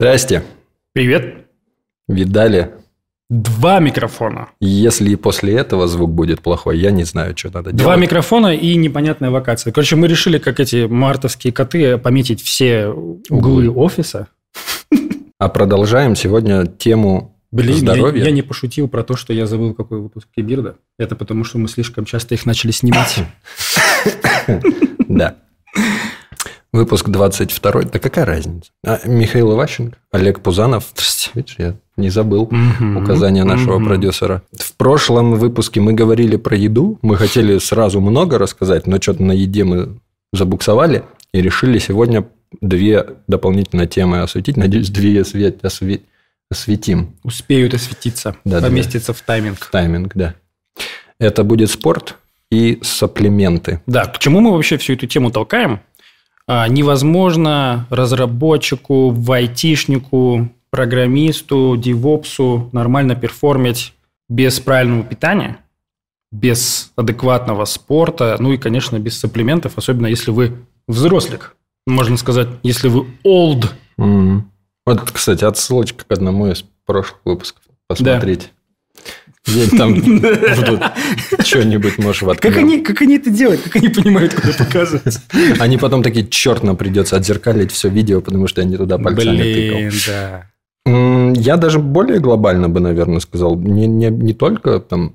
Здрасте. Привет. Видали? Два микрофона. Если после этого звук будет плохой, я не знаю, что надо Два делать. микрофона и непонятная локация. Короче, мы решили, как эти мартовские коты, пометить все углы, Углы. офиса. А продолжаем сегодня тему Блин, я, здоровья. я не пошутил про то, что я забыл, какой выпуск Кибирда. Это потому, что мы слишком часто их начали снимать. Да. Выпуск 22. Да какая разница? А, Михаил Иващенко, Олег Пузанов. Видишь, я не забыл Мгм. указания нашего Мгм. продюсера. В прошлом выпуске мы говорили про еду. Мы хотели сразу много рассказать, но что-то на еде мы забуксовали и решили сегодня две дополнительные темы осветить. Надеюсь, две освет- осве- осветим. Успеют осветиться, Да, да, поместиться в тайминг. Тайминг, да. Это будет спорт и сапплименты. Да, к чему мы вообще всю эту тему толкаем? А, невозможно разработчику, айтишнику, программисту, девопсу нормально перформить без правильного питания, без адекватного спорта, ну и, конечно, без сапплиментов, особенно если вы взрослик. Можно сказать, если вы old. Мгм. Вот, кстати, отсылочка к одному из прошлых выпусков. Посмотрите. Где там что-нибудь, может, Как воткнем. они, как они это делают? Как они понимают, куда показывать? Они потом такие, черт, нам придется отзеркалить все видео, потому что я не туда пальцами Блин, тыкал. да. Я даже более глобально бы, наверное, сказал. Не, не, не только там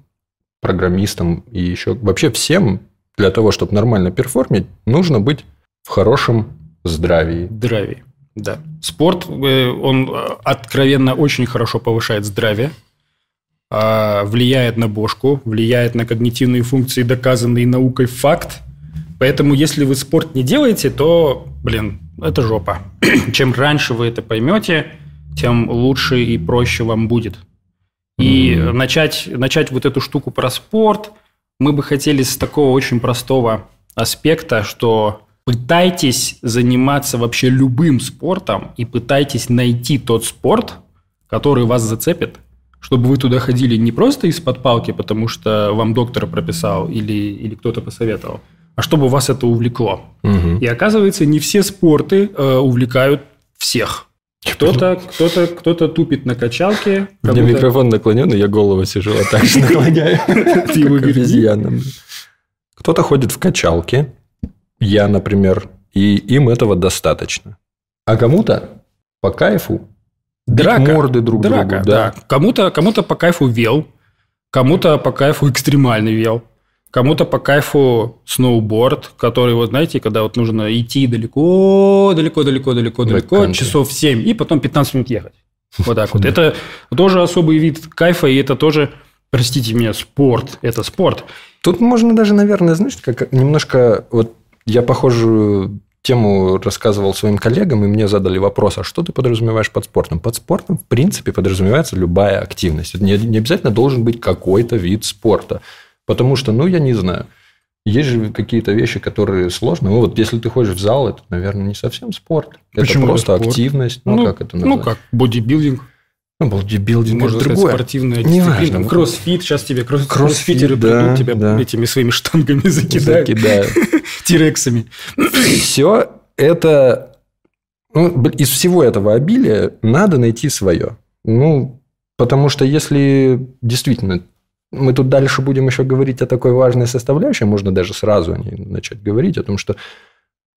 программистам и еще вообще всем для того, чтобы нормально перформить, нужно быть в хорошем здравии. Здравие. Да. Спорт, э, он э, откровенно очень хорошо повышает здравие, влияет на бошку, влияет на когнитивные функции, доказанный наукой факт. Поэтому, если вы спорт не делаете, то, блин, это жопа. Чем раньше вы это поймете, тем лучше и проще вам будет. И Мгм. начать, начать вот эту штуку про спорт мы бы хотели с такого очень простого аспекта, что пытайтесь заниматься вообще любым спортом и пытайтесь найти тот спорт, который вас зацепит, чтобы вы туда ходили не просто из-под палки, потому что вам доктор прописал или, или кто-то посоветовал, а чтобы вас это увлекло. Мгм. И оказывается, не все спорты э, увлекают всех. Кто-то, кто-то, кто-то тупит на качалке. У меня микрофон наклоненный, я голову сижу, а так же наклоняю. Ты его. Кто-то ходит в качалке, я, например, и им этого достаточно. А кому-то по кайфу бить Драка. морды друг Драка, другу. да. Кому-то, кому-то по кайфу вел, кому-то по кайфу экстремальный вел, кому-то по кайфу сноуборд, который, вот знаете, когда вот нужно идти далеко, далеко, далеко, далеко, далеко, часов 7, и потом 15 минут ехать. Вот так вот. Это тоже особый вид кайфа, и это тоже, простите меня, спорт. Это спорт. Тут можно даже, наверное, знаешь, как немножко... Вот я похожую тему рассказывал своим коллегам, и мне задали вопрос, а что ты подразумеваешь под спортом? Под спортом, в принципе, подразумевается любая активность. Это не, не обязательно должен быть какой-то вид спорта. Потому что, ну, я не знаю, есть же какие-то вещи, которые сложны. Ну, вот если ты ходишь в зал, это, наверное, не совсем спорт. Почему это просто это спорт? активность. Ну, как это Ну, назвать? как бодибилдинг. Ну, бодибилдинг Можно это сказать, другое. спортивная Неважно. дисциплина. Кроссфит. Сейчас тебе кросс- Кроссфит, кроссфитеры да, придут, тебя да. этими своими штангами закидают. Закидаю. Тирексами. все это ну, из всего этого обилия надо найти свое. Ну, потому что если действительно мы тут дальше будем еще говорить о такой важной составляющей, можно даже сразу о ней начать говорить, о том, что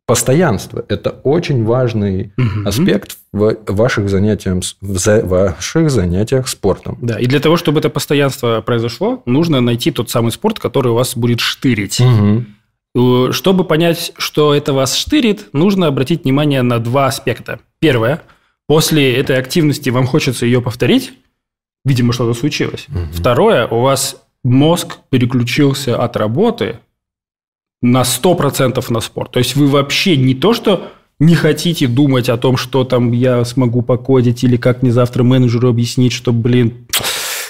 постоянство – это очень важный Мгм. аспект в ваших занятиях, в ваших занятиях спортом. Да, и для того, чтобы это постоянство произошло, нужно найти тот самый спорт, который вас будет штырить. Мгм. Э, Чтобы понять, что это вас штырит, нужно обратить внимание на два аспекта. Первое. После этой активности вам хочется ее повторить. Видимо, что-то случилось. Мгм. Второе. У вас мозг переключился от работы на 100% на спорт. То есть вы вообще не то, что не хотите думать о том, что там я смогу покодить или как мне завтра менеджеру объяснить, что, блин,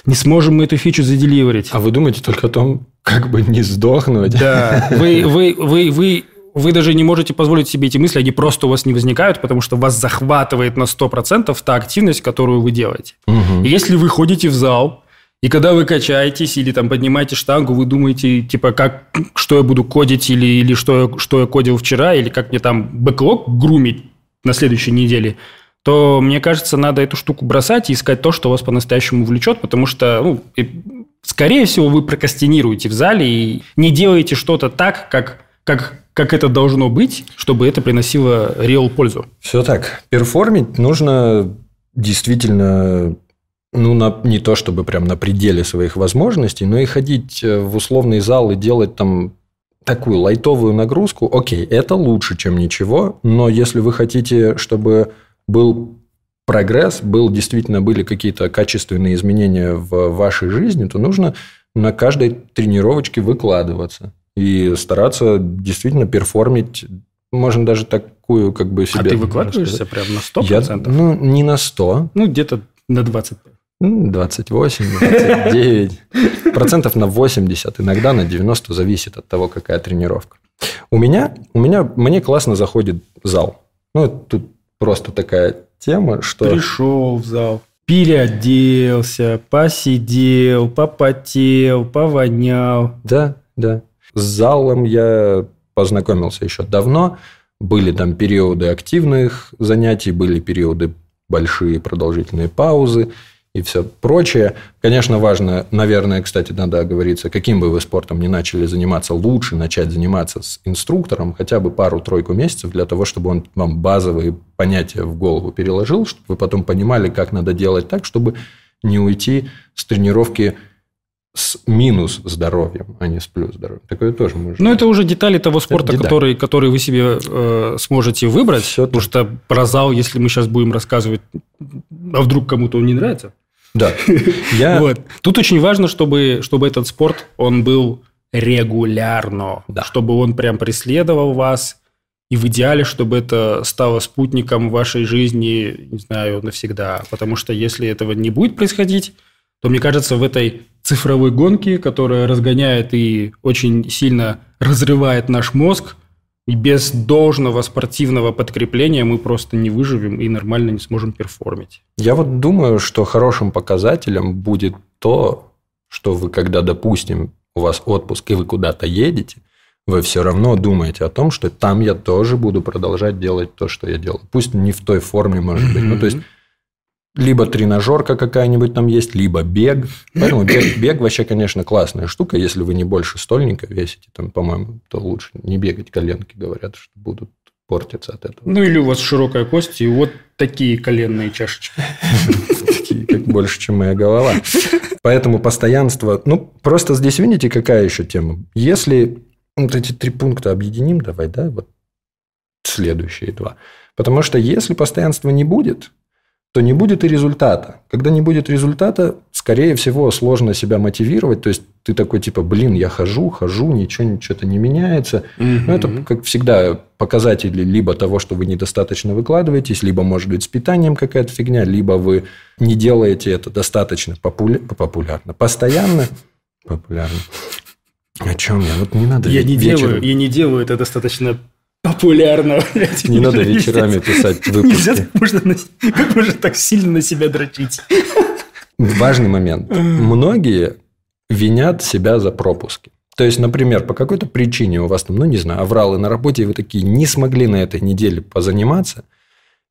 не сможем мы эту фичу заделиверить. А вы думаете только о том, как бы не сдохнуть? Да, вы, вы, вы, вы, вы даже не можете позволить себе эти мысли, они просто у вас не возникают, потому что вас захватывает на 100% та активность, которую вы делаете. Мгм. И если вы ходите в зал, и когда вы качаетесь или там поднимаете штангу, вы думаете, типа, как, что я буду кодить, или, или что, я, что я кодил вчера, или как мне там бэклог грумить на следующей неделе, то, мне кажется, надо эту штуку бросать и искать то, что вас по-настоящему влечет, потому что, ну, скорее всего, вы прокастинируете в зале и не делаете что-то так, как, как, как это должно быть, чтобы это приносило реал пользу. Все так. Перформить нужно действительно ну, на, не то чтобы прям на пределе своих возможностей, но и ходить э, в условный зал и делать там такую лайтовую нагрузку, окей, это лучше, чем ничего, но если вы хотите, чтобы был прогресс, был действительно были какие-то качественные изменения в вашей жизни, то нужно на каждой тренировочке выкладываться и стараться действительно перформить можно даже такую как бы себе... А ты выкладываешься прям на 100%? Я, ну, не на 100. Ну, где-то на 20. 28, 29, процентов на 80, иногда на 90, зависит от того, какая тренировка. У меня, у меня, мне классно заходит зал. Ну, тут просто такая тема, что... Пришел в зал, переоделся, посидел, попотел, повонял. Да, да. С залом я познакомился еще давно. Были там периоды активных занятий, были периоды большие продолжительные паузы и все прочее. Конечно, важно, наверное, кстати, надо оговориться, каким бы вы спортом ни начали заниматься, лучше начать заниматься с инструктором хотя бы пару-тройку месяцев для того, чтобы он вам базовые понятия в голову переложил, чтобы вы потом понимали, как надо делать так, чтобы не уйти с тренировки с минус здоровьем, а не с плюс здоровьем. Такое тоже можно. Ну, это уже детали того спорта, деталь. который, который вы себе э, сможете выбрать. Все потому так. что про зал, если мы сейчас будем рассказывать, а вдруг кому-то он не нравится. Да. Я... Вот. Тут очень важно, чтобы, чтобы этот спорт, он был регулярно. Да. Чтобы он прям преследовал вас. И в идеале, чтобы это стало спутником вашей жизни, не знаю, навсегда. Потому что если этого не будет происходить, то, мне кажется, в этой цифровой гонке, которая разгоняет и очень сильно разрывает наш мозг, и без должного спортивного подкрепления мы просто не выживем и нормально не сможем перформить. Я вот думаю, что хорошим показателем будет то, что вы, когда, допустим, у вас отпуск и вы куда-то едете, вы все равно думаете о том, что там я тоже буду продолжать делать то, что я делал. Пусть не в той форме, может быть. Ну, то есть, либо тренажерка какая-нибудь там есть, либо бег. Поэтому бег, бег вообще, конечно, классная штука. Если вы не больше стольника весите, там, по-моему, то лучше не бегать. Коленки говорят, что будут портиться от этого. Ну, или у вас широкая кость, и вот такие коленные чашечки. Такие, как больше, чем моя голова. Поэтому постоянство... Ну, просто здесь видите, какая еще тема. Если вот эти три пункта объединим, давай, да, вот следующие два. Потому что если постоянства не будет, то не будет и результата. Когда не будет результата, скорее всего, сложно себя мотивировать. То есть ты такой типа, блин, я хожу, хожу, ничего, ничего-то не меняется. Угу. Ну, это, как всегда, показатели либо того, что вы недостаточно выкладываетесь, либо, может быть, с питанием какая-то фигня, либо вы не делаете это достаточно популя... популярно, постоянно. Популярно. О чем я? Вот не надо. Я не делаю, я не делаю это достаточно популярного. Блядь, не надо вечерами писать выпуски. Нельзя можно, как можно так сильно на себя дрочить? Важный момент. Многие винят себя за пропуски. То есть, например, по какой-то причине у вас там, ну, не знаю, авралы на работе, и вы такие не смогли на этой неделе позаниматься.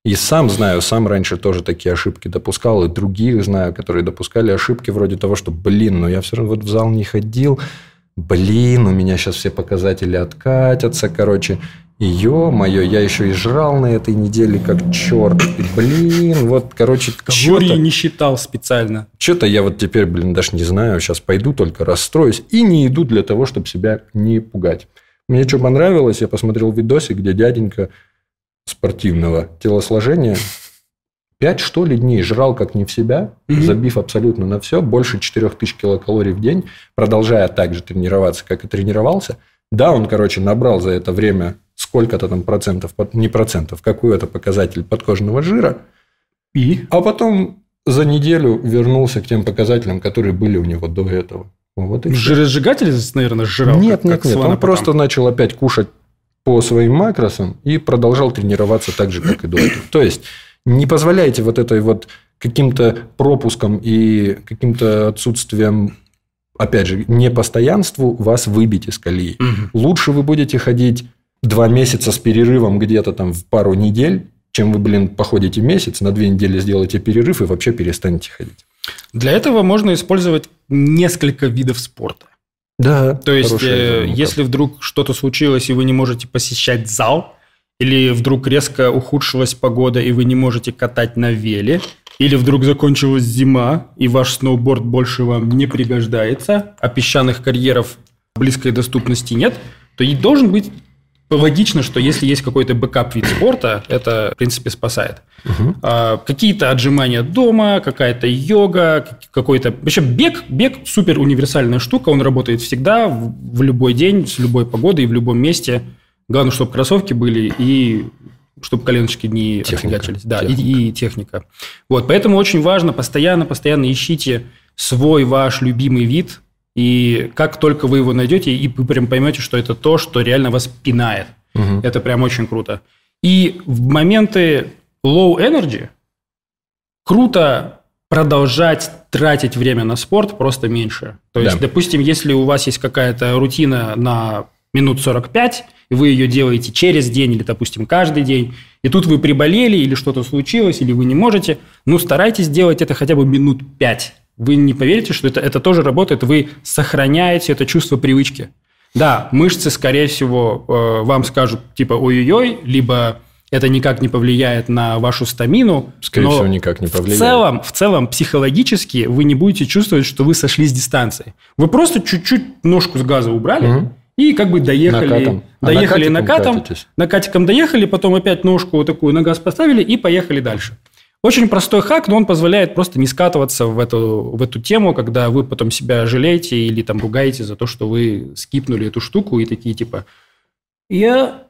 И сам знаю, сам раньше тоже такие ошибки допускал, и других знаю, которые допускали ошибки вроде того, что, блин, ну я все равно вот в зал не ходил, блин, у меня сейчас все показатели откатятся, короче. И ё-моё, я еще и жрал на этой неделе как черт. И, блин, вот, короче, Калории не считал специально. Что-то я вот теперь, блин, даже не знаю. Сейчас пойду, только расстроюсь. И не иду для того, чтобы себя не пугать. Мне что понравилось, я посмотрел видосик, где дяденька спортивного телосложения пять, что ли, дней жрал как не в себя, угу. забив абсолютно на все, больше 4000 килокалорий в день, продолжая так же тренироваться, как и тренировался. Да, он, короче, набрал за это время сколько-то там процентов, не процентов, какой это показатель подкожного жира. И? А потом за неделю вернулся к тем показателям, которые были у него до этого. Вот и Жиросжигатель, наверное, сжирал? Нет, как, нет, как нет. Он просто начал опять кушать по своим макросам и продолжал тренироваться так же, как и до этого. То есть, не позволяйте вот этой вот каким-то пропуском и каким-то отсутствием опять же, непостоянству вас выбить из колеи. Угу. Лучше вы будете ходить два месяца с перерывом где-то там в пару недель, чем вы, блин, походите месяц, на две недели сделаете перерыв и вообще перестанете ходить. Для этого можно использовать несколько видов спорта. Да. То есть, э, если вдруг что-то случилось, и вы не можете посещать зал, или вдруг резко ухудшилась погода, и вы не можете катать на веле, или вдруг закончилась зима, и ваш сноуборд больше вам не пригождается, а песчаных карьеров близкой доступности нет, то и должен быть логично, что если есть какой-то бэкап вид спорта, это, в принципе, спасает. Угу. А, какие-то отжимания дома, какая-то йога, какой-то... Вообще бег, бег супер универсальная штука, он работает всегда, в, в любой день, с любой погодой и в любом месте. Главное, чтобы кроссовки были и чтобы коленочки не отфигачились. Да, техника. И, и техника. Вот, поэтому очень важно постоянно, постоянно ищите свой ваш любимый вид, и как только вы его найдете, и вы прям поймете, что это то, что реально вас пинает. Угу. Это прям очень круто. И в моменты low energy круто продолжать тратить время на спорт просто меньше. То есть, да. допустим, если у вас есть какая-то рутина на минут 45, и вы ее делаете через день или, допустим, каждый день, и тут вы приболели или что-то случилось, или вы не можете, ну, старайтесь делать это хотя бы минут 5 вы не поверите, что это, это тоже работает, вы сохраняете это чувство привычки. Да, мышцы, скорее всего, э, вам скажут типа ой-ой-ой, либо это никак не повлияет на вашу стамину. Скорее всего, никак не повлияет. В целом, в целом, психологически вы не будете чувствовать, что вы сошли с дистанции. Вы просто чуть-чуть ножку с газа убрали, угу. И как бы доехали, накатом. доехали а накатом, накатом накатиком доехали, потом опять ножку вот такую на газ поставили и поехали дальше. Очень простой хак, но он позволяет просто не скатываться в эту, в эту тему, когда вы потом себя жалеете или там ругаете за то, что вы скипнули эту штуку и такие типа «Я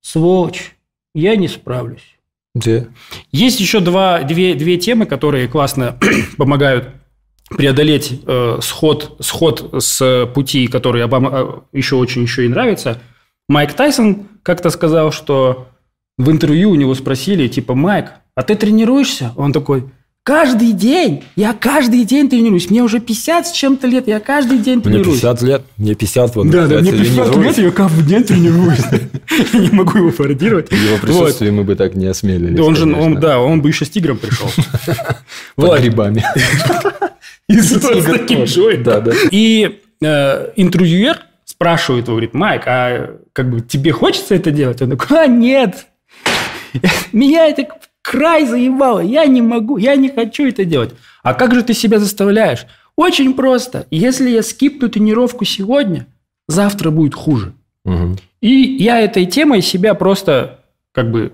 сволочь, я не справлюсь». Где? Есть еще два, две, две темы, которые классно помогают преодолеть э, сход, сход с пути, который вам э, еще очень еще и нравится. Майк Тайсон как-то сказал, что в интервью у него спросили, типа, Майк, а ты тренируешься? Он такой, каждый день, я каждый день тренируюсь. Мне уже 50 с чем-то лет, я каждый день тренируюсь. Мне 50 лет, мне 50 вот. Да, да, мне 50 лет, я каждый день тренируюсь. Я не могу его пародировать. В его присутствии мы бы так не осмелились. Да, он же, да, он бы еще с тигром пришел. Под грибами. И с таким да. И э, интервьюер спрашивает его, говорит, Майк, а как бы тебе хочется это делать? Он такой, а нет, меня это край заебало, я не могу, я не хочу это делать. А как же ты себя заставляешь? Очень просто. Если я скипну тренировку сегодня, завтра будет хуже. Угу. И я этой темой себя просто как бы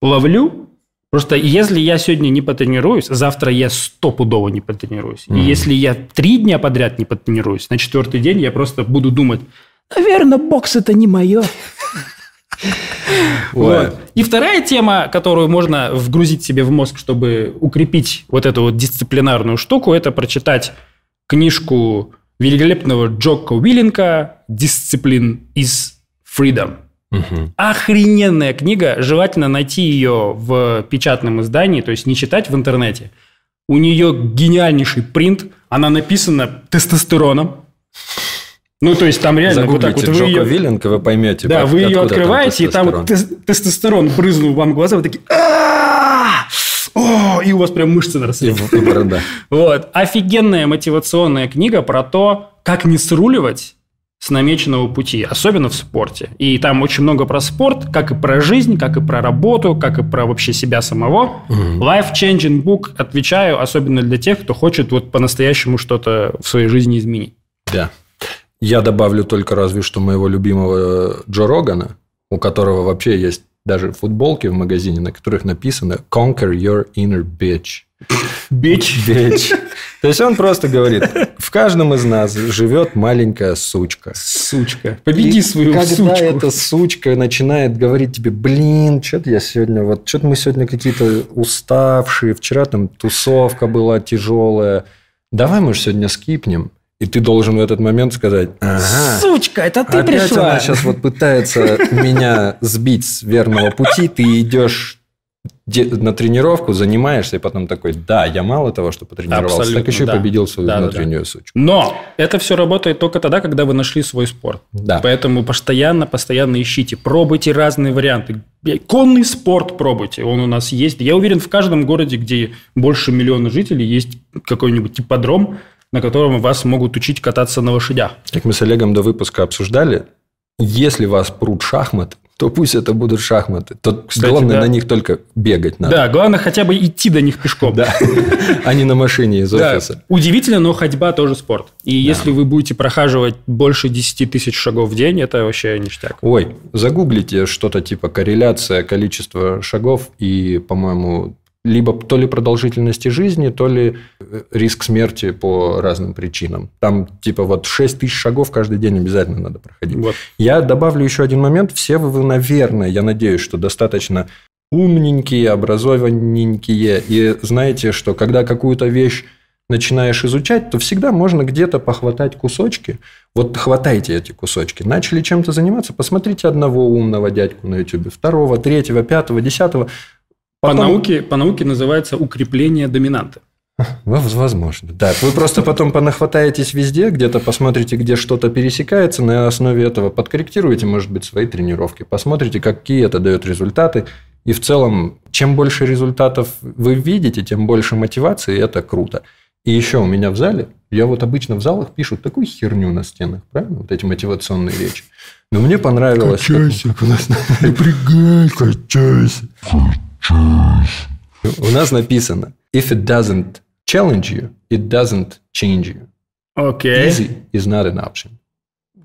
ловлю. Просто если я сегодня не потренируюсь, завтра я стопудово не потренируюсь. Угу. И если я три дня подряд не потренируюсь, на четвертый день я просто буду думать, наверное, бокс это не мое. Вот. И вторая тема, которую можно вгрузить себе в мозг, чтобы укрепить вот эту вот дисциплинарную штуку, это прочитать книжку великолепного Джока Уиллинка «Discipline is Freedom». Угу. Охрененная книга. Желательно найти ее в печатном издании, то есть не читать в интернете. У нее гениальнейший принт. Она написана тестостероном. Ну, то есть там реально Загуглите вот так вот вы ее... Виллинг, вы поймете. Да, вы ее открываете, и там вот тестостерон брызнул вам в глаза, вы такие... О, и у вас прям мышцы наросли. Вот. Офигенная мотивационная книга про то, как не сруливать с намеченного пути, особенно в спорте. И там очень много про спорт, как и про жизнь, как и про работу, как и про вообще себя самого. Life-changing book, отвечаю, особенно для тех, кто хочет вот по-настоящему что-то в своей жизни изменить. Да. Я добавлю только разве что моего любимого Джо Рогана, у которого вообще есть даже футболки в магазине, на которых написано «Conquer your inner bitch». Bitch? Bitch. То есть, он просто говорит, в каждом из нас живет маленькая сучка. Сучка. Победи и свою когда сучку. Когда эта сучка начинает говорить тебе, блин, что-то я сегодня, вот что-то мы сегодня какие-то уставшие, вчера там тусовка была тяжелая, давай мы же сегодня скипнем. И ты должен в этот момент сказать, ага, сучка, это ты опять пришла. она сейчас вот пытается меня сбить с верного пути, ты идешь на тренировку занимаешься, и потом такой, да, я мало того, что потренировался, Абсолютно, так еще да. победил свою да, внутреннюю да, да. сучку. Но это все работает только тогда, когда вы нашли свой спорт. Да. Поэтому постоянно, постоянно ищите, пробуйте разные варианты. Конный спорт пробуйте, он у нас есть. Я уверен, в каждом городе, где больше миллиона жителей, есть какой-нибудь ипподром, на котором вас могут учить кататься на лошадях. Как мы с Олегом до выпуска обсуждали, если вас прут шахмат, то пусть это будут шахматы. То Кстати, главное да. на них только бегать надо. Да, главное хотя бы идти до них пешком. Да, а не на машине из офиса. Удивительно, но ходьба тоже спорт. И если вы будете прохаживать больше 10 тысяч шагов в день, это вообще ништяк. Ой, загуглите что-то типа корреляция количества шагов и, по-моему, либо то ли продолжительности жизни, то ли э, риск смерти по разным причинам. Там типа вот 6 тысяч шагов каждый день обязательно надо проходить. Вот. Я добавлю еще один момент. Все вы, наверное, я надеюсь, что достаточно умненькие, образованненькие, и знаете, что когда какую-то вещь начинаешь изучать, то всегда можно где-то похватать кусочки. Вот хватайте эти кусочки. Начали чем-то заниматься, посмотрите одного умного дядьку на YouTube, второго, третьего, пятого, десятого. Потом... По, науке, по науке называется укрепление доминанты. Возможно, да. Вы просто потом понахватаетесь везде, где-то посмотрите, где что-то пересекается, на основе этого подкорректируете, может быть, свои тренировки, посмотрите, какие это дает результаты. И в целом, чем больше результатов вы видите, тем больше мотивации, и это круто. И еще у меня в зале, я вот обычно в залах пишут такую херню на стенах, правильно? Вот эти мотивационные речи. Но мне понравилось... Качайся, напрягай, качайся. У нас написано, if it doesn't challenge you, it doesn't change you. Okay. Easy is not an option.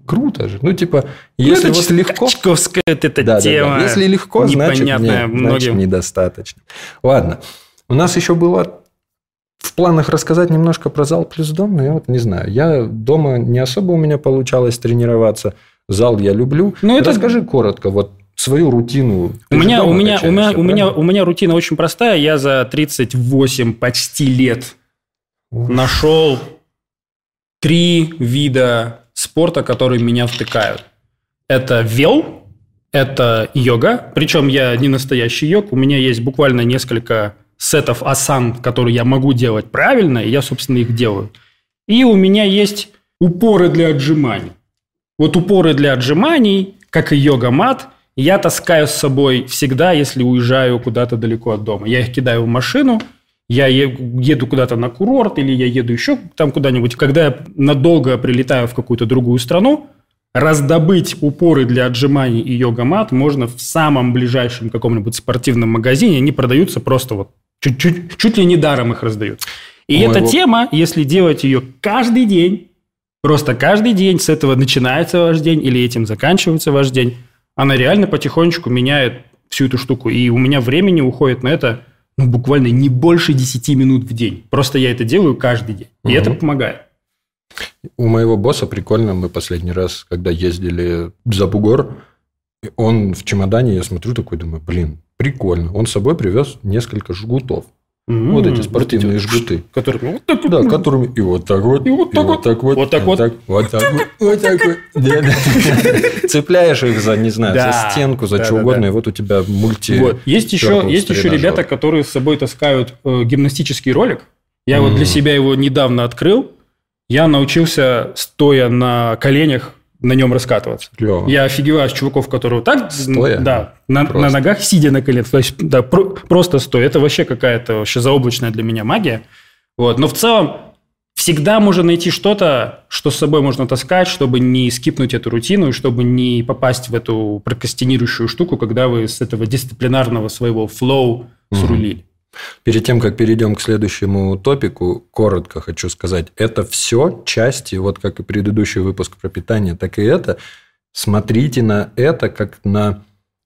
Круто же. Ну, типа, если ну, вот легко... Качковская эта да, тема. Да, да. Если легко, значит, многим. значит, недостаточно. Ладно. У нас еще было в планах рассказать немножко про зал плюс дом, но я вот не знаю. Я дома не особо у меня получалось тренироваться. Зал я люблю. Ну, это... Расскажи коротко, вот свою рутину. У меня, у, меня, у, меня, у, меня, у меня рутина очень простая. Я за 38 почти лет Ух. нашел три вида спорта, которые меня втыкают. Это вел, это йога. Причем я не настоящий йог. У меня есть буквально несколько сетов асан, которые я могу делать правильно, и я, собственно, их делаю. И у меня есть упоры для отжиманий. Вот упоры для отжиманий, как и йога-мат – я таскаю с собой всегда, если уезжаю куда-то далеко от дома. Я их кидаю в машину, я еду куда-то на курорт или я еду еще там куда-нибудь. Когда я надолго прилетаю в какую-то другую страну, раздобыть упоры для отжиманий и йога-мат можно в самом ближайшем каком-нибудь спортивном магазине. Они продаются просто вот чуть-чуть, чуть ли не даром их раздают. И Моего... эта тема, если делать ее каждый день, просто каждый день, с этого начинается ваш день или этим заканчивается ваш день, она реально потихонечку меняет всю эту штуку. И у меня времени уходит на это ну, буквально не больше 10 минут в день. Просто я это делаю каждый день. И угу. это помогает. У моего босса прикольно, мы последний раз, когда ездили за бугор, он в чемодане, я смотрю такой, думаю, блин, прикольно. Он с собой привез несколько жгутов. Mm-hmm. Вот эти спортивные жгуты. Которыми вот так вот. Да, которыми и вот так вот. И вот так вот. Так вот. Вот так вот. Вот так вот. Вот так вот. Цепляешь их за, не знаю, за стенку, за что угодно, и вот у тебя мульти. Вот. Есть еще, есть еще ребята, которые с собой таскают э, гимнастический ролик. Я вот для себя его недавно открыл. Я научился, стоя на коленях, на нем раскатываться. Клево. Я офигеваю с чуваков, которые так стоя? Да, на, на ногах, сидя на коленях. То есть, да, про, просто стоя. Это вообще какая-то вообще заоблачная для меня магия. Вот. Но в целом всегда можно найти что-то, что с собой можно таскать, чтобы не скипнуть эту рутину и чтобы не попасть в эту прокрастинирующую штуку, когда вы с этого дисциплинарного своего флоу срулили. Перед тем, как перейдем к следующему топику, коротко хочу сказать, это все части, вот как и предыдущий выпуск про питание, так и это. Смотрите на это как на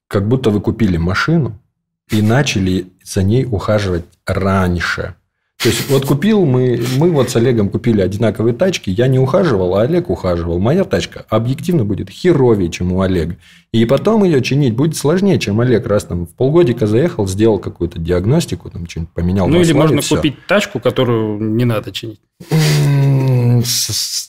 как будто вы купили машину и начали за ней ухаживать раньше. То есть, вот купил мы, мы вот с Олегом купили одинаковые тачки, я не ухаживал, а Олег ухаживал. Моя тачка объективно будет херовее, чем у Олега. И потом ее чинить будет сложнее, чем Олег. Раз там в полгодика заехал, сделал какую-то диагностику, там что-нибудь поменял. Ну, или можно все. купить тачку, которую не надо чинить.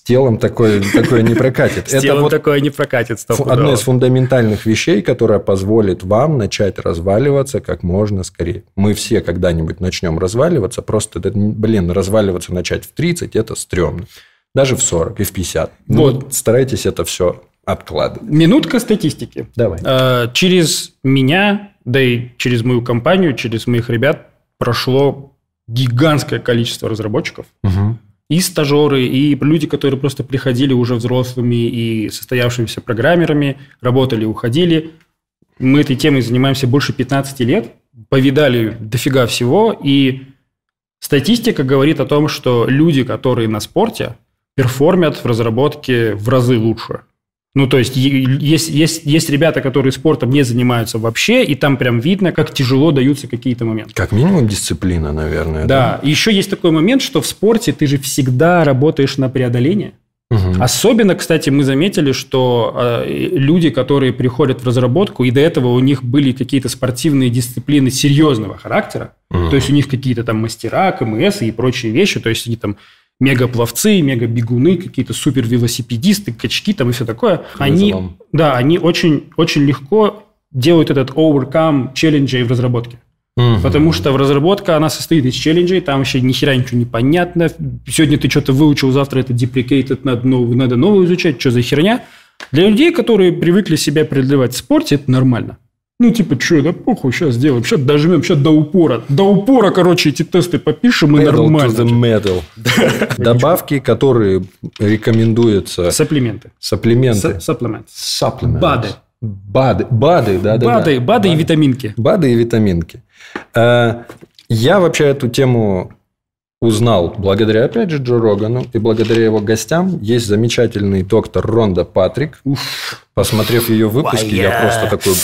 Телом такое, такое не прокатит. С телом вот такое не прокатит. Одно из фундаментальных вещей, которое позволит вам начать разваливаться как можно скорее. Мы все когда-нибудь начнем разваливаться, просто, блин, разваливаться начать в 30 – это стрёмно. Даже в 40 и в 50. Ну, вот. старайтесь это все откладывать. Минутка статистики. Давай. Э, через меня, да и через мою компанию, через моих ребят прошло гигантское количество разработчиков. Угу. И стажеры, и люди, которые просто приходили уже взрослыми и состоявшимися программерами, работали, уходили. Мы этой темой занимаемся больше 15 лет, повидали дофига всего, и статистика говорит о том, что люди, которые на спорте, перформят в разработке в разы лучше. Ну, то есть, есть, есть, есть ребята, которые спортом не занимаются вообще, и там прям видно, как тяжело даются какие-то моменты. Как минимум дисциплина, наверное. Да. да. еще есть такой момент, что в спорте ты же всегда работаешь на преодоление. Угу. Особенно, кстати, мы заметили, что э, люди, которые приходят в разработку, и до этого у них были какие-то спортивные дисциплины серьезного характера, угу. то есть у них какие-то там мастера, КМС и прочие вещи, то есть они там мегапловцы, мегабегуны, какие-то супер велосипедисты, качки там и все такое. Они, да, они очень, очень легко делают этот overcome челленджей в разработке. Угу. Потому что в разработка она состоит из челленджей, там вообще ни хера ничего не понятно. Сегодня ты что-то выучил, завтра это deprecated, надо новое, надо новое изучать, что за херня. Для людей, которые привыкли себя преодолевать в спорте, это нормально. Ну, типа, что, да похуй, сейчас сделаем, сейчас дожмем, сейчас до упора. До упора, короче, эти тесты попишем, и Pedal нормально. To the metal. Добавки, которые рекомендуются. Сапплименты. Сапплименты. Сапплимент. Сапплимент. БАДы. БАДы, БАДы, да, да. БАДы, да. БАДы и витаминки. БАДы и витаминки. Э, я вообще эту тему узнал благодаря, опять же, Джо Рогану и благодаря его гостям. Есть замечательный доктор Ронда Патрик. Уф. Посмотрев ее выпуски, я просто такой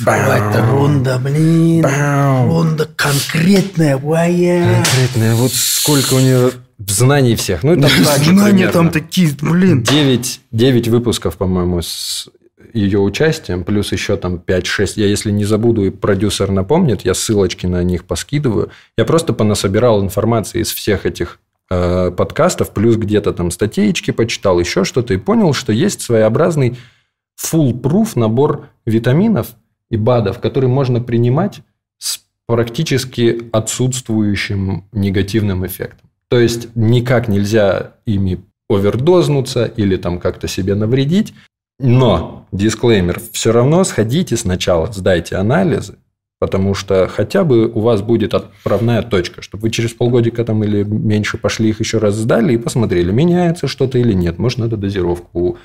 это Ронда, блин. Бам. Ронда конкретная, вая. Конкретная. Вот сколько у нее знаний всех. Ну, там Знания там такие, блин. 9, 9 выпусков, по-моему, с ее участием, плюс еще там 5-6. Я, если не забуду, и продюсер напомнит, я ссылочки на них поскидываю. Я просто понасобирал информации из всех этих э, подкастов, плюс где-то там статейки почитал, еще что-то, и понял, что есть своеобразный full-proof набор витаминов, и БАДов, которые можно принимать с практически отсутствующим негативным эффектом. То есть никак нельзя ими овердознуться или там как-то себе навредить. Но, дисклеймер, все равно сходите сначала, сдайте анализы, потому что хотя бы у вас будет отправная точка, чтобы вы через полгодика там или меньше пошли их еще раз сдали и посмотрели, меняется что-то или нет. Может, надо дозировку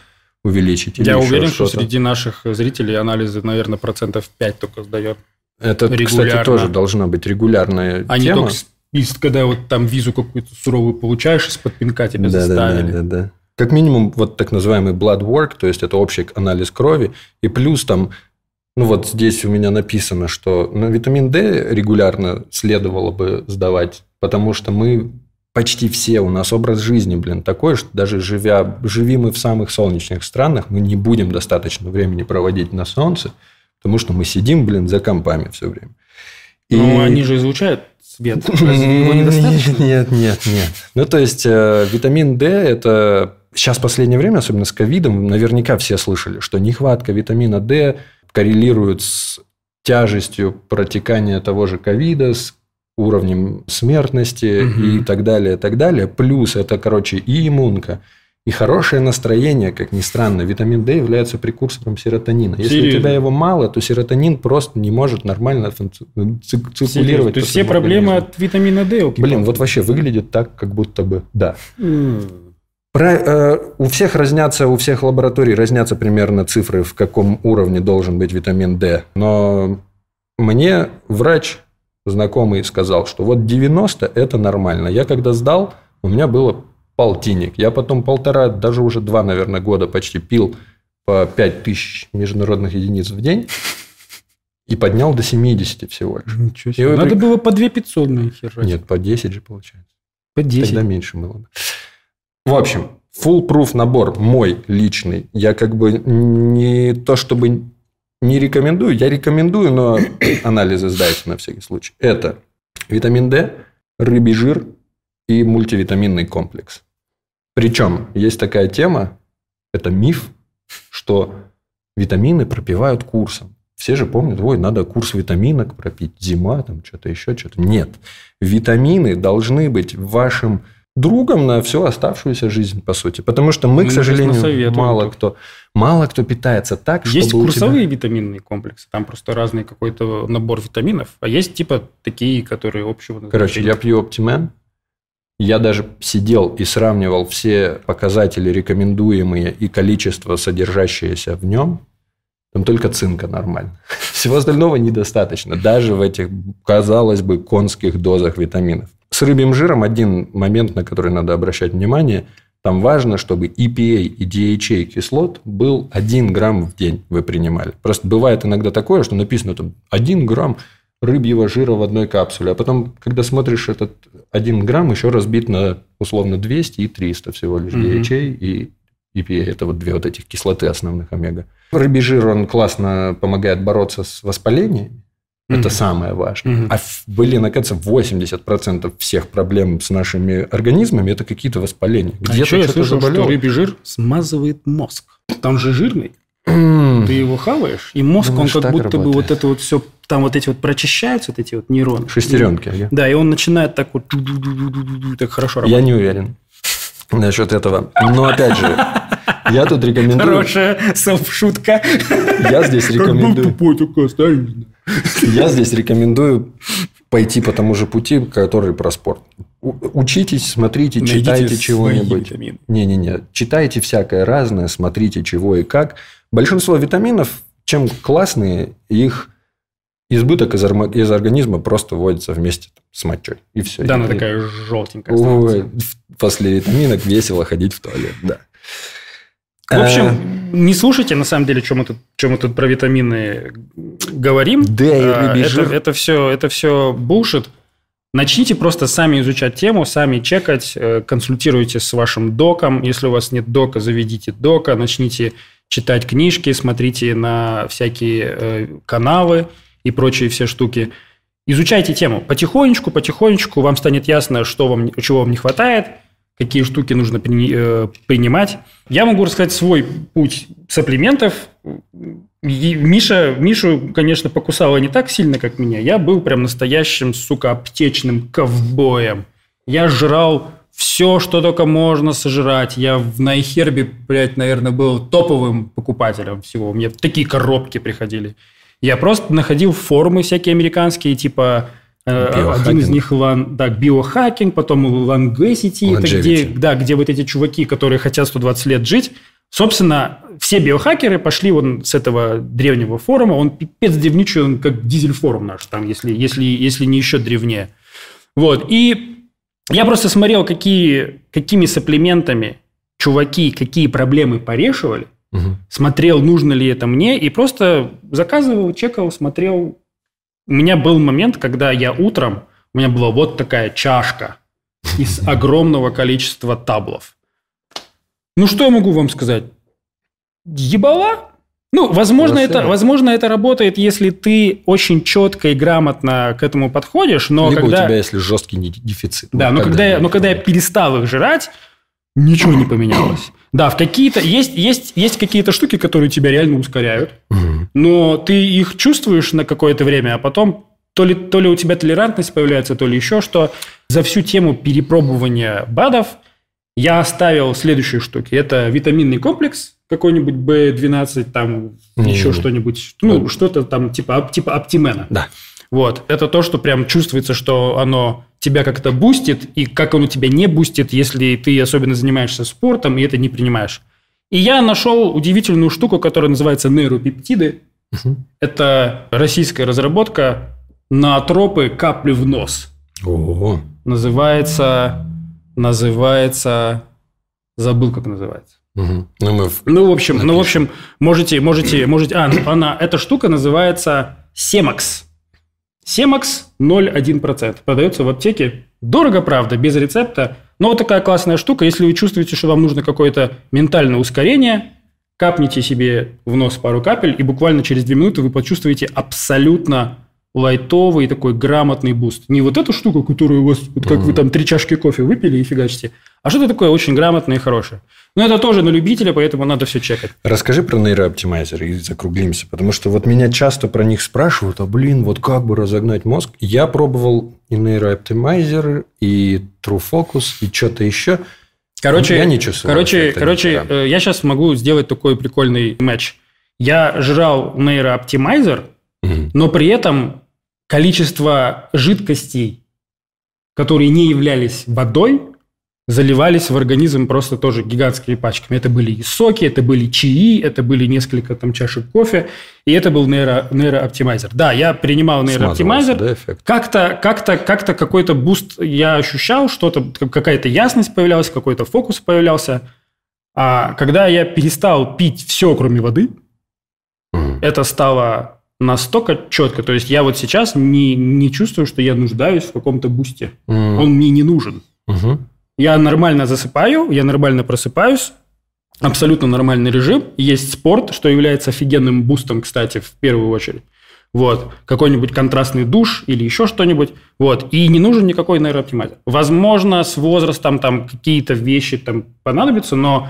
увеличить. Я уверен, что среди наших зрителей анализы, наверное, процентов 5 только сдает. Это, регулярно. кстати, тоже должна быть регулярная а тема. только когда вот там визу какую-то суровую получаешь, из-под пинка тебя да, заставили. Да, да, да, да. Как минимум, вот так называемый blood work, то есть это общий анализ крови, и плюс там, ну вот здесь у меня написано, что на витамин D регулярно следовало бы сдавать, потому что мы почти все, у нас образ жизни, блин, такой, что даже живя, живи мы в самых солнечных странах, мы не будем достаточно времени проводить на солнце, потому что мы сидим, блин, за компами все время. И... Ну, они же излучают свет. его недостаточно? Нет, нет, нет. Ну, то есть, э, витамин D – это... Сейчас в последнее время, особенно с ковидом, наверняка все слышали, что нехватка витамина D коррелирует с тяжестью протекания того же ковида, с уровнем смертности угу. и так далее, так далее. Плюс это, короче, и иммунка, и хорошее настроение, как ни странно. Витамин D является прекурсором серотонина. Если Серьезно? у тебя его мало, то серотонин просто не может нормально циркулировать. То есть все проблемы от витамина D? Окей, Блин, вот вообще выглядит так, как будто бы да. Mm. Про, э, у всех разнятся, у всех лабораторий разнятся примерно цифры, в каком уровне должен быть витамин D. Но мне врач знакомый сказал, что вот 90 – это нормально. Я когда сдал, у меня было полтинник. Я потом полтора, даже уже два, наверное, года почти пил по 5 тысяч международных единиц в день и поднял до 70 всего лишь. Ничего себе. Надо при... было по 2 500 на хер. Нет, по 10 же получается. По 10? Тогда меньше было бы. В общем, full-proof набор мой личный. Я как бы не то чтобы не рекомендую. Я рекомендую, но анализы сдайте на всякий случай. Это витамин D, рыбий жир и мультивитаминный комплекс. Причем есть такая тема, это миф, что витамины пропивают курсом. Все же помнят, ой, надо курс витаминок пропить, зима, там что-то еще, что-то. Нет. Витамины должны быть в вашем другом на всю оставшуюся жизнь, по сути. Потому что мы, Ну, к сожалению, мало кто, мало кто питается так, Есть чтобы тебя- курсовые витаминные комплексы, там просто разный какой-то набор витаминов, а есть типа такие, которые общего Короче, я пью Оптимен. Я даже сидел и сравнивал все показатели рекомендуемые и количество, содержащееся в нем. Там только цинка нормально. Всего остального недостаточно, даже в этих, казалось бы, конских дозах витаминов. С рыбьим жиром один момент, на который надо обращать внимание. Там важно, чтобы EPA и DHA кислот был 1 грамм в день вы принимали. Просто бывает иногда такое, что написано там 1 грамм рыбьего жира в одной капсуле. А потом, когда смотришь этот 1 грамм, еще разбит на условно 200 и 300 всего лишь Мгм. DHA и EPA. Это вот две вот этих кислоты основных омега. Рыбий жир, он классно помогает бороться с воспалением. Это самое важное. Мгм. А, блин, оказывается, 80% всех проблем с нашими организмами – это какие-то воспаления. А Где-то еще я слышал, заболело. что рыбий жир смазывает мозг. Там же жирный. Ты его хаваешь, и мозг, Думаешь, он как будто бы работает? вот это вот все, там вот эти вот прочищаются, вот эти вот нейроны. Шестеренки. ага. Да, и он начинает так вот так хорошо Я работать. не уверен насчет этого. Но опять же, я тут рекомендую. Хорошая селф-шутка. Я здесь рекомендую. тупой такой, оставим. Я здесь рекомендую пойти по тому же пути, который про спорт. Учитесь, смотрите, Найдите читайте чего-нибудь. Не-не-не, читайте всякое разное, смотрите, чего и как. Большинство витаминов, чем классные, их избыток из, организма просто вводится вместе с мочой. И все. Да, она такая желтенькая Ой, после витаминок весело ходить в туалет, да. В общем, не слушайте, на самом деле, что мы тут, что мы тут про витамины говорим. Да, и А, рыбий это, жир. это все, это все bullshit. Начните просто сами изучать тему, сами чекать, э, консультируйте с вашим доком. Если у вас нет дока, заведите дока, начните читать книжки, смотрите на всякие э, каналы и прочие все штуки. Изучайте тему. Потихонечку, потихонечку вам станет ясно, что вам, чего вам не хватает, какие штуки нужно при- э, принимать. Я могу рассказать свой путь сапплиментов. И Миша, Мишу, конечно, покусала не так сильно, как меня. Я был прям настоящим, сука, аптечным ковбоем. Я жрал все, что только можно сожрать. Я в Найхербе, блядь, наверное, был топовым покупателем всего. У меня такие коробки приходили. Я просто находил форумы всякие американские, типа э, один Биохакинг. из них лан, да, биохакинг, потом Longevity, это где, да, где вот эти чуваки, которые хотят 120 лет жить. Собственно, все биохакеры пошли вон с этого древнего форума. Он пипец древничий, он как дизель-форум наш, там, если, если, если не еще древнее. Вот. И я просто смотрел, какие, какими сапплиментами чуваки, какие проблемы порешивали, Мгм. смотрел, нужно ли это мне, и просто заказывал, чекал, смотрел. У меня был момент, когда я утром, у меня была вот такая чашка из огромного количества таблов. Ну, что я могу вам сказать? Ебала? Ну, возможно это, возможно, это работает, если ты очень четко и грамотно к этому подходишь, но Либо когда... у тебя, если жесткий дефицит. Да, Вот но когда, я, но когда я перестал их жрать, ничего не поменялось. Да, в какие-то есть, есть, есть какие-то штуки, которые тебя реально ускоряют, Мгм. но ты их чувствуешь на какое-то время, а потом то ли, то ли у тебя толерантность появляется, то ли еще что. За всю тему перепробования БАДов я оставил следующие штуки. Это витаминный комплекс, какой-нибудь B12, там Не-не-не. еще что-нибудь, ну, что-то там типа, типа оптимена. Да. Вот. Это то, что прям чувствуется, что оно тебя как-то бустит, и как оно тебя не бустит, если ты особенно занимаешься спортом и это не принимаешь. И я нашел удивительную штуку, которая называется нейропептиды. Мгм. Это российская разработка ноотропы капли в нос. О, Называется... Называется... Забыл, как называется. мгм. Ну, мы в- Ну, в общем, ну, в Напишем. общем, можете, можете, можете... А, ну, она, эта штука называется Семакс. Семакс 0,1%. Продается в аптеке. Дорого, правда, без рецепта. Но вот такая классная штука. Если вы чувствуете, что вам нужно какое-то ментальное ускорение, капните себе в нос пару капель, и буквально через 2 минуты вы почувствуете абсолютно лайтовый такой грамотный буст. Не вот эта штука, которая у вас, вот как вы там три чашки кофе выпили и фигачите, а что-то такое очень грамотное и хорошее. Но это тоже на любителя, поэтому надо все чекать. Расскажи про Neuro Optimizer и закруглимся. Потому что вот меня часто про них спрашивают, а блин, вот как бы разогнать мозг? Я пробовал и Neuro Optimizer, и True Focus, и что-то еще. Короче, я не чувствую. Короче, короче э, я сейчас могу сделать такой прикольный матч. Я жрал Neuro Optimizer, Мгм. но при этом количество жидкостей, которые не являлись водой, заливались в организм просто тоже гигантскими пачками. Это были и соки, это были чаи, это были несколько там чашек кофе, и это был Neuro, Neuro Optimizer. Да, я принимал Neuro Optimizer, да, как-то, как-то, как-то какой-то буст я ощущал, что-то, как- какая-то ясность появлялась, какой-то фокус появлялся. А когда я перестал пить все, кроме воды, Мгм. это стало настолько четко. То есть я вот сейчас не, не чувствую, что я нуждаюсь в каком-то бусте. М. Он мне не нужен. Мгм. Я нормально засыпаю, я нормально просыпаюсь, абсолютно нормальный режим. Есть спорт, что является офигенным бустом, кстати, в первую очередь. Вот. Какой-нибудь контрастный душ или еще что-нибудь. Вот. И не нужен никакой нейрооптимайзер. Возможно, с возрастом там какие-то вещи там понадобятся, но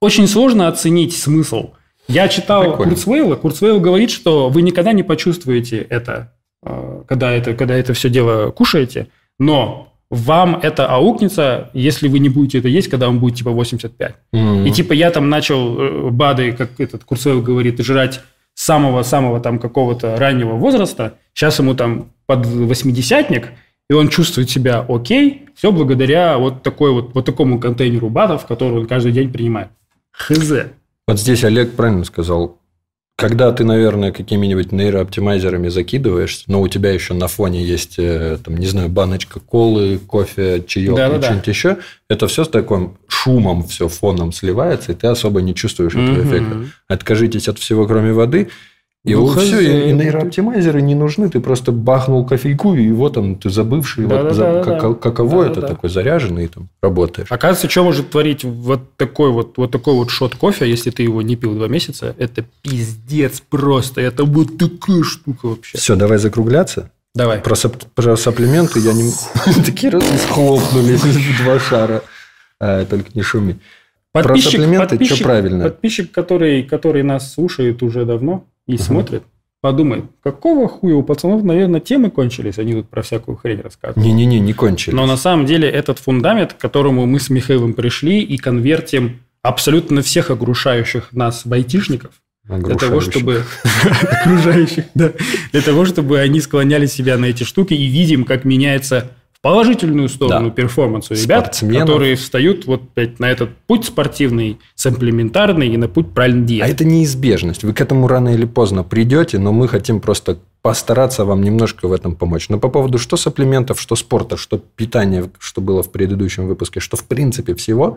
очень сложно оценить смысл. Я читал Прикольно. Курцвейла. Курцвейл говорит, что вы никогда не почувствуете это, э, когда это, когда это все дело кушаете, но вам это аукнется, если вы не будете это есть, когда вам будет типа 85. Мгм. И типа я там начал э, БАДы, как этот Курцвейл говорит, жрать самого-самого там какого-то раннего возраста. Сейчас ему там под восьмидесятник, и он чувствует себя окей, все благодаря вот, такой вот, вот такому контейнеру БАДов, который он каждый день принимает. Хз. Вот здесь Олег правильно сказал. Когда ты, наверное, какими-нибудь нейрооптимайзерами закидываешься, но у тебя еще на фоне есть, э, там, не знаю, баночка колы, кофе, чаек Да-да-да. и что-нибудь еще, это все с таким шумом, все фоном сливается, и ты особо не чувствуешь этого Мгм. эффекта. Откажитесь от всего, кроме воды, и Ну, все, и, нейрооптимайзеры не нужны. Ты просто бахнул кофейку, и вот он, ты забывший, вот Да-да-да-да-да. за- как- каково это, Да-да-да. такой заряженный, там работаешь. Оказывается, что может творить вот такой вот, вот такой вот шот кофе, если ты его не пил два месяца, это пиздец просто. Это вот такая штука вообще. Все, давай закругляться. Давай. Про, сап- про сапплименты я не... Такие раз схлопнулись в два шара. А, Только не шуми. Про сапплименты что правильно? Подписчик, который, который нас слушает уже давно и смотрит, подумай, какого хуя у пацанов, наверное, темы кончились, они тут про всякую хрень рассказывают. Не-не-не, не кончились. Но на самом деле этот фундамент, к которому мы с Михаилом пришли и конвертим абсолютно всех огрушающих нас айтишников, для того, чтобы окружающих, да, для того, чтобы они склоняли себя на эти штуки и видим, как меняется в положительную сторону Да. перформанс у ребят, Спортсменов. которые встают вот на этот путь спортивный, сэмплементарный и на путь правильной А диеты. это неизбежность. Вы к этому рано или поздно придете, но мы хотим просто постараться вам немножко в этом помочь. Но по поводу что сапплиментов, что спорта, что питания, что было в предыдущем выпуске, что в принципе всего,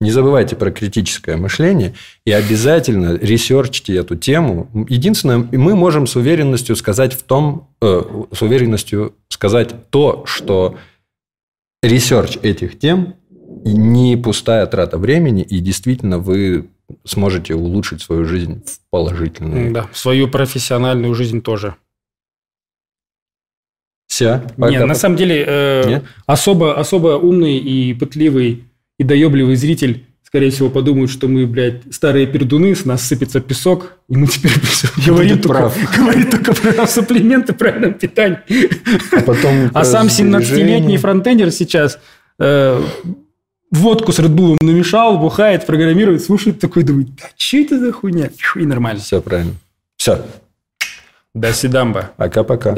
не забывайте про критическое мышление и обязательно ресерчите эту тему. Единственное, мы можем с уверенностью сказать в том, э, с уверенностью сказать то, что research этих тем не пустая трата времени, и действительно вы сможете улучшить свою жизнь в положительную. Да, свою профессиональную жизнь тоже. Все. Не, на самом деле э, Нет? особо, особо умный и пытливый и доебливый зритель, скорее всего, подумают, что мы, блядь, старые пердуны, с нас сыпется песок, и мы теперь говорим только, прав. говорит только про сапплименты, правильном питании. А, потом А сам сбережения. 17-летний фронтендер сейчас э, водку с Редбулом намешал, бухает, программирует, слушает, такой думает, да что это за хуйня? И нормально. Все правильно. Все. До свидания. Пока-пока.